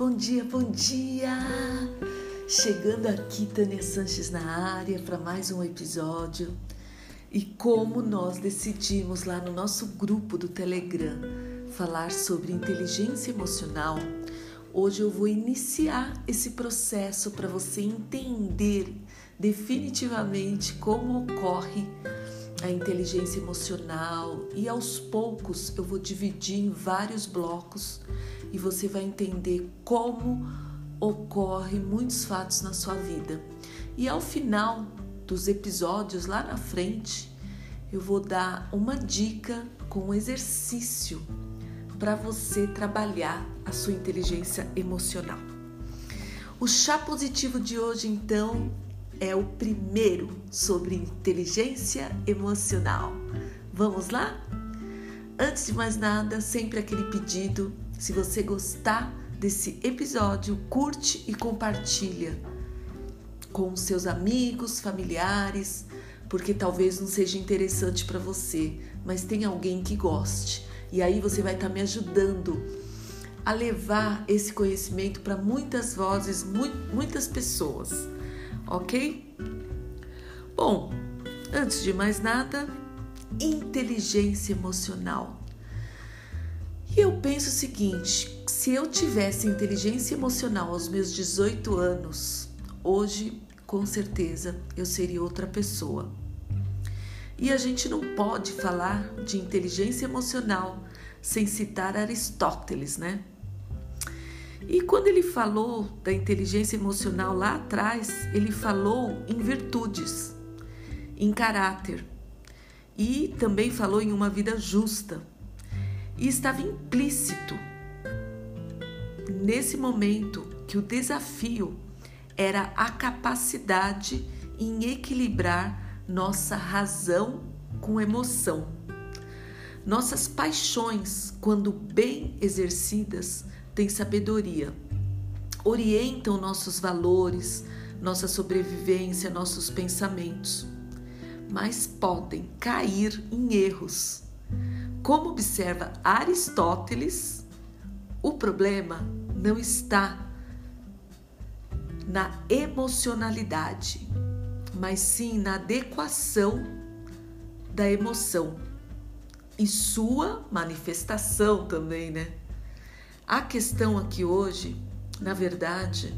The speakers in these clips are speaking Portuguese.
bom dia, bom dia! Chegando aqui, Tânia Sanches na área para mais um episódio. E como nós decidimos lá no nosso grupo do Telegram falar sobre inteligência emocional, hoje eu vou iniciar esse processo para você entender definitivamente como ocorre a inteligência emocional e aos poucos eu vou dividir em vários blocos e você vai entender como ocorre muitos fatos na sua vida. E ao final dos episódios lá na frente, eu vou dar uma dica com um exercício para você trabalhar a sua inteligência emocional. O chá positivo de hoje, então, é o primeiro sobre inteligência emocional. Vamos lá? Antes de mais nada, sempre aquele pedido se você gostar desse episódio, curte e compartilha com seus amigos, familiares, porque talvez não seja interessante para você, mas tem alguém que goste. E aí você vai estar tá me ajudando a levar esse conhecimento para muitas vozes, muitas pessoas, ok? Bom, antes de mais nada, inteligência emocional. E eu penso o seguinte: se eu tivesse inteligência emocional aos meus 18 anos, hoje, com certeza, eu seria outra pessoa. E a gente não pode falar de inteligência emocional sem citar Aristóteles, né? E quando ele falou da inteligência emocional lá atrás, ele falou em virtudes, em caráter e também falou em uma vida justa e estava implícito nesse momento que o desafio era a capacidade em equilibrar nossa razão com emoção. Nossas paixões, quando bem exercidas, têm sabedoria, orientam nossos valores, nossa sobrevivência, nossos pensamentos, mas podem cair em erros como observa Aristóteles, o problema não está na emocionalidade, mas sim na adequação da emoção e sua manifestação também, né? A questão aqui hoje, na verdade,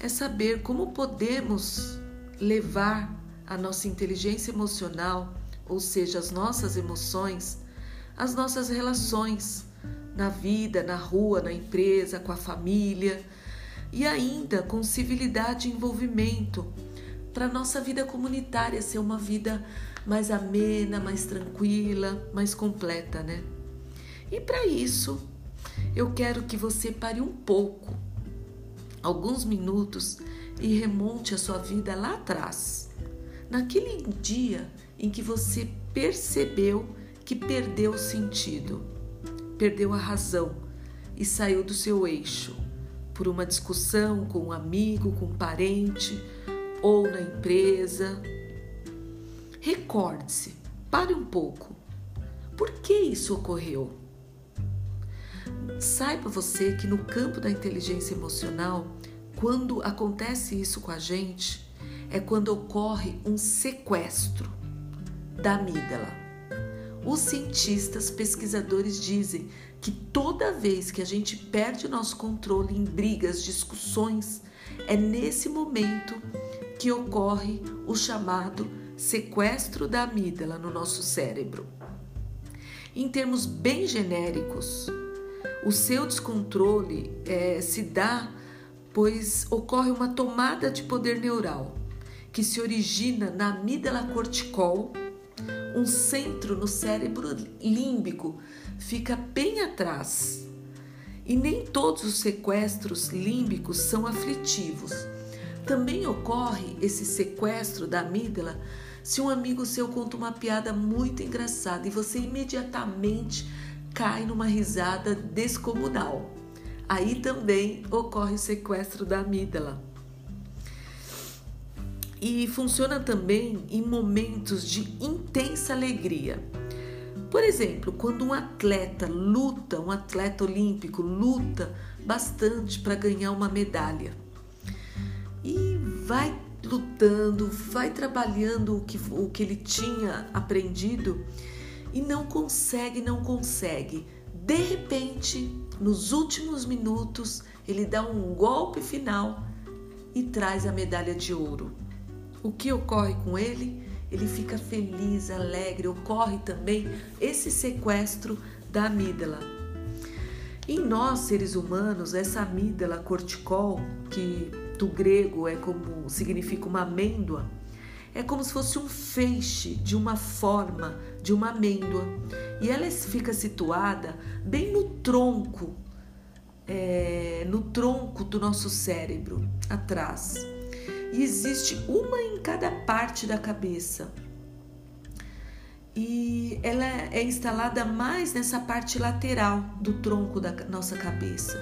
é saber como podemos levar a nossa inteligência emocional, ou seja, as nossas emoções, as nossas relações na vida, na rua, na empresa, com a família e ainda com civilidade e envolvimento para nossa vida comunitária ser uma vida mais amena, mais tranquila, mais completa, né? E para isso, eu quero que você pare um pouco, alguns minutos e remonte a sua vida lá atrás, naquele dia em que você percebeu que perdeu o sentido, perdeu a razão e saiu do seu eixo por uma discussão com um amigo, com um parente ou na empresa. Recorde-se, pare um pouco. Por que isso ocorreu? Saiba você que no campo da inteligência emocional, quando acontece isso com a gente, é quando ocorre um sequestro da amígdala. Os cientistas pesquisadores dizem que toda vez que a gente perde o nosso controle em brigas, discussões, é nesse momento que ocorre o chamado sequestro da amígdala no nosso cérebro. Em termos bem genéricos, o seu descontrole é, se dá pois ocorre uma tomada de poder neural que se origina na amígdala corticol um centro no cérebro límbico fica bem atrás. E nem todos os sequestros límbicos são aflitivos. Também ocorre esse sequestro da amígdala se um amigo seu conta uma piada muito engraçada e você imediatamente cai numa risada descomunal. Aí também ocorre o sequestro da amígdala e funciona também em momentos de intensa alegria. Por exemplo, quando um atleta luta, um atleta olímpico luta bastante para ganhar uma medalha e vai lutando, vai trabalhando o que, o que ele tinha aprendido e não consegue, não consegue. De repente, nos últimos minutos, ele dá um golpe final e traz a medalha de ouro. O que ocorre com ele? Ele fica feliz, alegre. Ocorre também esse sequestro da amígdala. Em nós, seres humanos, essa amígdala corticol, que do grego é como significa uma amêndoa, é como se fosse um feixe de uma forma de uma amêndoa e ela fica situada bem no tronco, é, no tronco do nosso cérebro, atrás. E existe uma em cada parte da cabeça. E ela é instalada mais nessa parte lateral do tronco da nossa cabeça.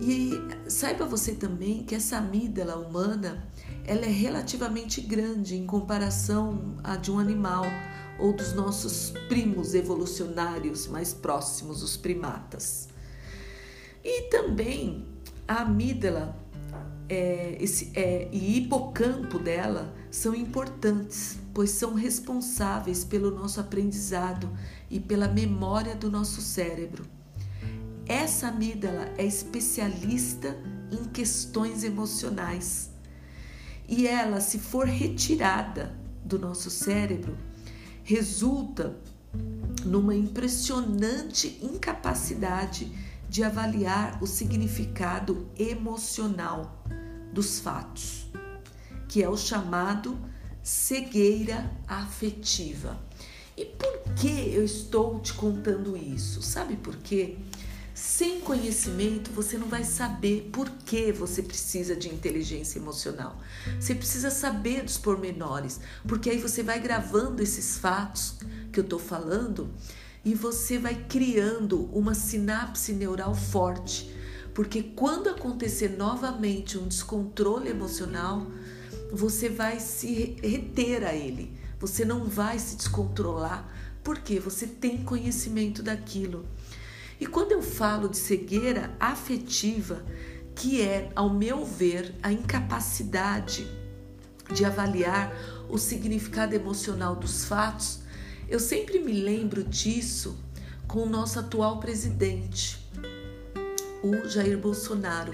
E saiba você também que essa amígdala humana, ela é relativamente grande em comparação a de um animal ou dos nossos primos evolucionários mais próximos, os primatas. E também a amígdala é, esse, é, e hipocampo dela são importantes, pois são responsáveis pelo nosso aprendizado e pela memória do nosso cérebro. Essa amígdala é especialista em questões emocionais. E ela, se for retirada do nosso cérebro, resulta numa impressionante incapacidade de avaliar o significado emocional dos fatos, que é o chamado cegueira afetiva. E por que eu estou te contando isso? Sabe por quê? Sem conhecimento, você não vai saber por que você precisa de inteligência emocional. Você precisa saber dos pormenores, porque aí você vai gravando esses fatos que eu estou falando e você vai criando uma sinapse neural forte. Porque quando acontecer novamente um descontrole emocional, você vai se reter a ele. Você não vai se descontrolar, porque você tem conhecimento daquilo. E quando eu falo de cegueira afetiva, que é, ao meu ver, a incapacidade de avaliar o significado emocional dos fatos, eu sempre me lembro disso com o nosso atual presidente, o Jair Bolsonaro.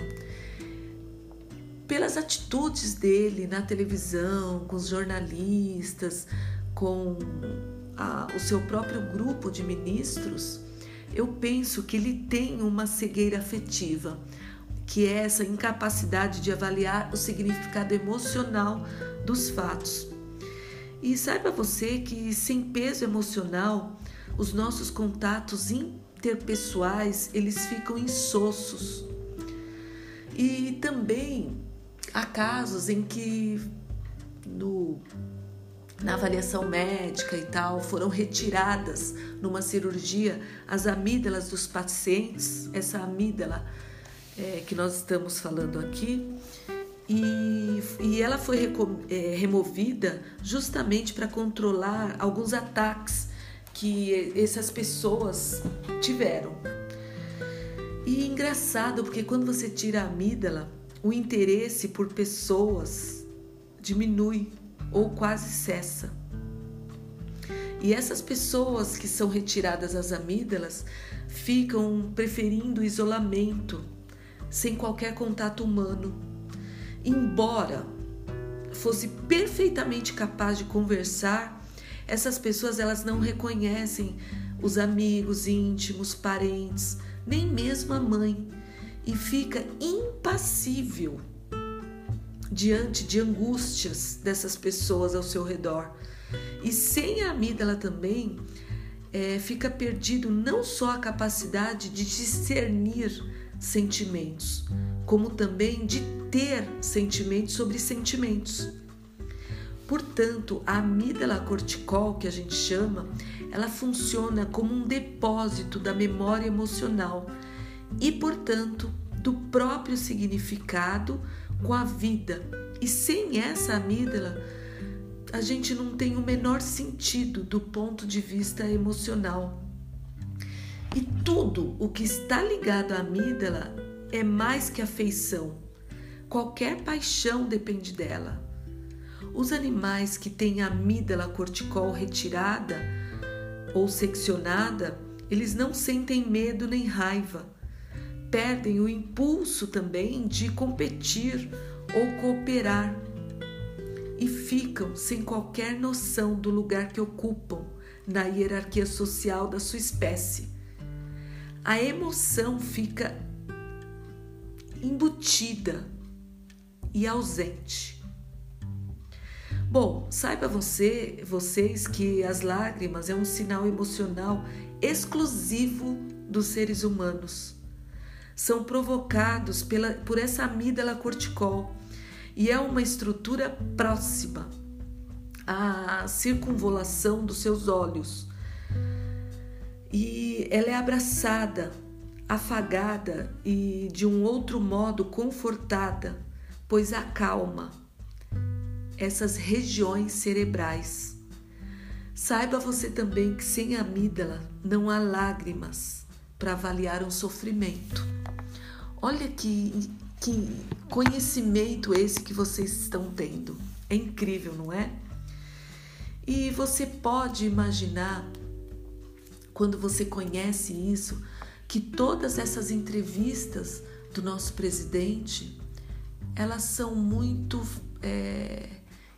Pelas atitudes dele na televisão, com os jornalistas, com a, o seu próprio grupo de ministros, eu penso que ele tem uma cegueira afetiva, que é essa incapacidade de avaliar o significado emocional dos fatos. E saiba você que sem peso emocional, os nossos contatos interpessoais, eles ficam insossos. E também há casos em que no na avaliação médica e tal, foram retiradas numa cirurgia as amígdalas dos pacientes, essa amígdala é, que nós estamos falando aqui, e, e ela foi é, removida justamente para controlar alguns ataques que essas pessoas tiveram. E engraçado, porque quando você tira a amígdala, o interesse por pessoas diminui ou quase cessa. E essas pessoas que são retiradas as amígdalas ficam preferindo isolamento, sem qualquer contato humano. Embora fosse perfeitamente capaz de conversar, essas pessoas elas não reconhecem os amigos íntimos, parentes, nem mesmo a mãe, e fica impassível diante de angústias dessas pessoas ao seu redor. E sem a amígdala também é, fica perdido não só a capacidade de discernir sentimentos, como também de ter sentimentos sobre sentimentos. Portanto, a amígdala corticol, que a gente chama, ela funciona como um depósito da memória emocional e, portanto, do próprio significado com a vida. E sem essa amígdala, a gente não tem o menor sentido do ponto de vista emocional. E tudo o que está ligado à amígdala é mais que afeição. Qualquer paixão depende dela. Os animais que têm a amígdala corticol retirada ou seccionada, eles não sentem medo nem raiva. Perdem o impulso também de competir ou cooperar e ficam sem qualquer noção do lugar que ocupam na hierarquia social da sua espécie. A emoção fica embutida e ausente. Bom, saiba você, vocês que as lágrimas é um sinal emocional exclusivo dos seres humanos. São provocados pela, por essa amígdala corticol e é uma estrutura próxima à circunvolação dos seus olhos. E ela é abraçada, afagada e de um outro modo confortada, pois acalma essas regiões cerebrais. Saiba você também que sem amígdala não há lágrimas para avaliar um sofrimento. Olha que, que conhecimento esse que vocês estão tendo. É incrível, não é? E você pode imaginar, quando você conhece isso, que todas essas entrevistas do nosso presidente, elas são muito é,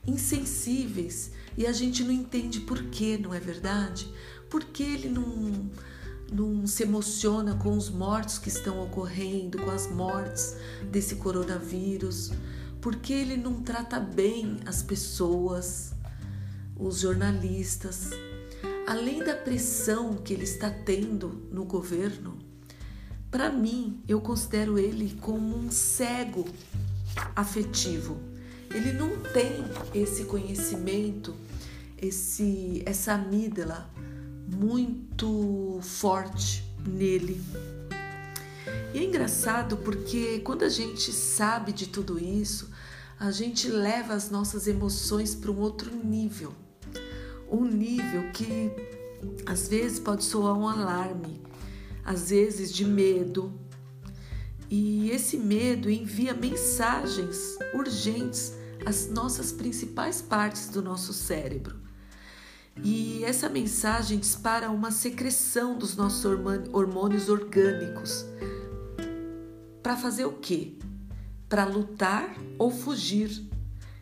insensíveis e a gente não entende por quê, não é verdade? Por que ele não, não se emociona com os mortos que estão ocorrendo, com as mortes desse coronavírus? Por que ele não trata bem as pessoas, os jornalistas? Além da pressão que ele está tendo no governo, para mim, eu considero ele como um cego afetivo ele não tem esse conhecimento, esse essa amígdala muito forte nele. E é engraçado porque quando a gente sabe de tudo isso, a gente leva as nossas emoções para um outro nível. Um nível que às vezes pode soar um alarme, às vezes de medo. E esse medo envia mensagens urgentes as nossas principais partes do nosso cérebro. E essa mensagem dispara uma secreção dos nossos hormônios orgânicos. Para fazer o quê? Para lutar ou fugir.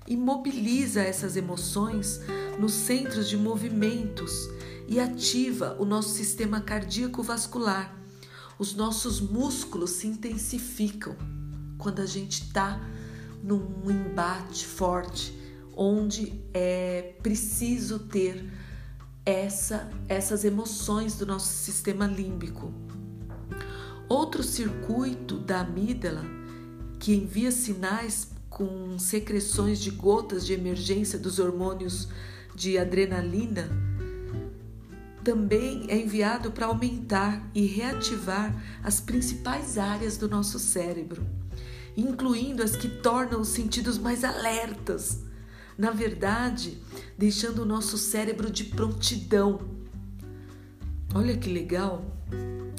E mobiliza essas emoções nos centros de movimentos e ativa o nosso sistema cardíaco vascular. Os nossos músculos se intensificam quando a gente está num embate forte, onde é preciso ter essa, essas emoções do nosso sistema límbico. Outro circuito da amígdala que envia sinais com secreções de gotas de emergência dos hormônios de adrenalina também é enviado para aumentar e reativar as principais áreas do nosso cérebro incluindo as que tornam os sentidos mais alertas. Na verdade, deixando o nosso cérebro de prontidão. Olha que legal!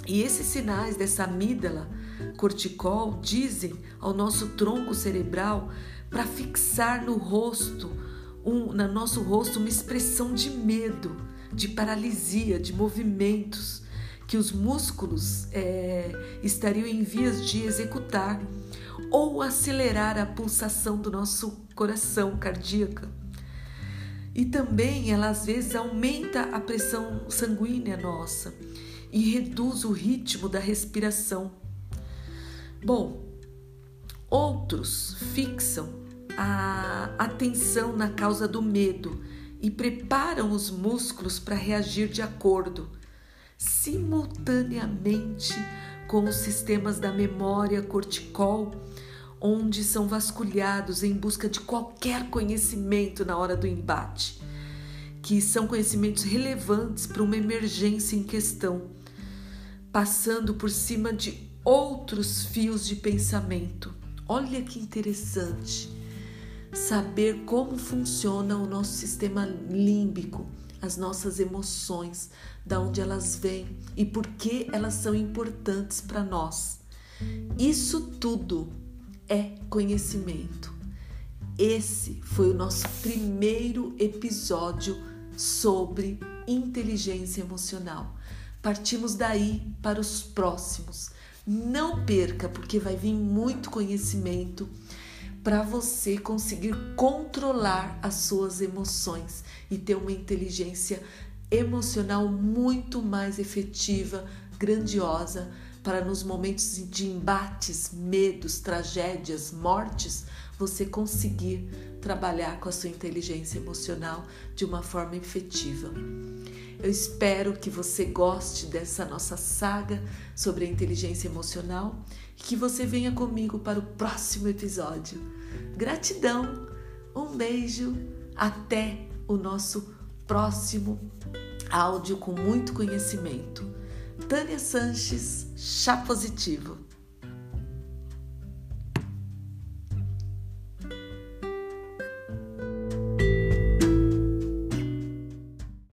E esses sinais dessa amígdala corticol dizem ao nosso tronco cerebral para fixar no rosto, um, no nosso rosto, uma expressão de medo, de paralisia, de movimentos que os músculos é, estariam em vias de executar ou acelerar a pulsação do nosso coração cardíaca. E também ela às vezes aumenta a pressão sanguínea nossa e reduz o ritmo da respiração. Bom, outros fixam a atenção na causa do medo e preparam os músculos para reagir de acordo, simultaneamente com os sistemas da memória corticol, onde são vasculhados em busca de qualquer conhecimento na hora do embate, que são conhecimentos relevantes para uma emergência em questão, passando por cima de outros fios de pensamento. Olha que interessante. saber como funciona o nosso sistema límbico, as nossas emoções, da onde elas vêm e por que elas são importantes para nós. Isso tudo é conhecimento. Esse foi o nosso primeiro episódio sobre inteligência emocional. Partimos daí para os próximos. Não perca, porque vai vir muito conhecimento para você conseguir controlar as suas emoções e ter uma inteligência emocional muito mais efetiva, grandiosa, para nos momentos de embates, medos, tragédias, mortes, você conseguir trabalhar com a sua inteligência emocional de uma forma efetiva. Eu espero que você goste dessa nossa saga sobre a inteligência emocional e que você venha comigo para o próximo episódio. Gratidão, um beijo, até o nosso próximo áudio com muito conhecimento. Tânia Sanches, chá positivo.